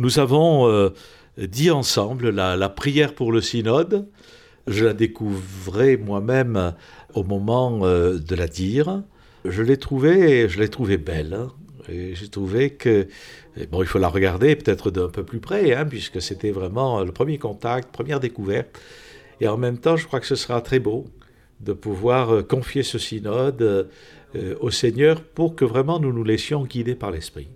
nous avons euh, dit ensemble la, prière pour le synode. Je la découvrais moi-même au moment euh, de la dire. Je l'ai trouvée, je l'ai trouvée belle. Hein. J'ai trouvé que, bon, il faut la regarder peut-être d'un peu plus près, hein, puisque c'était vraiment le premier contact, première découverte. Et en même temps, je crois que ce sera très beau de pouvoir euh, confier ce synode au Seigneur pour que vraiment nous nous laissions guider par l'Esprit.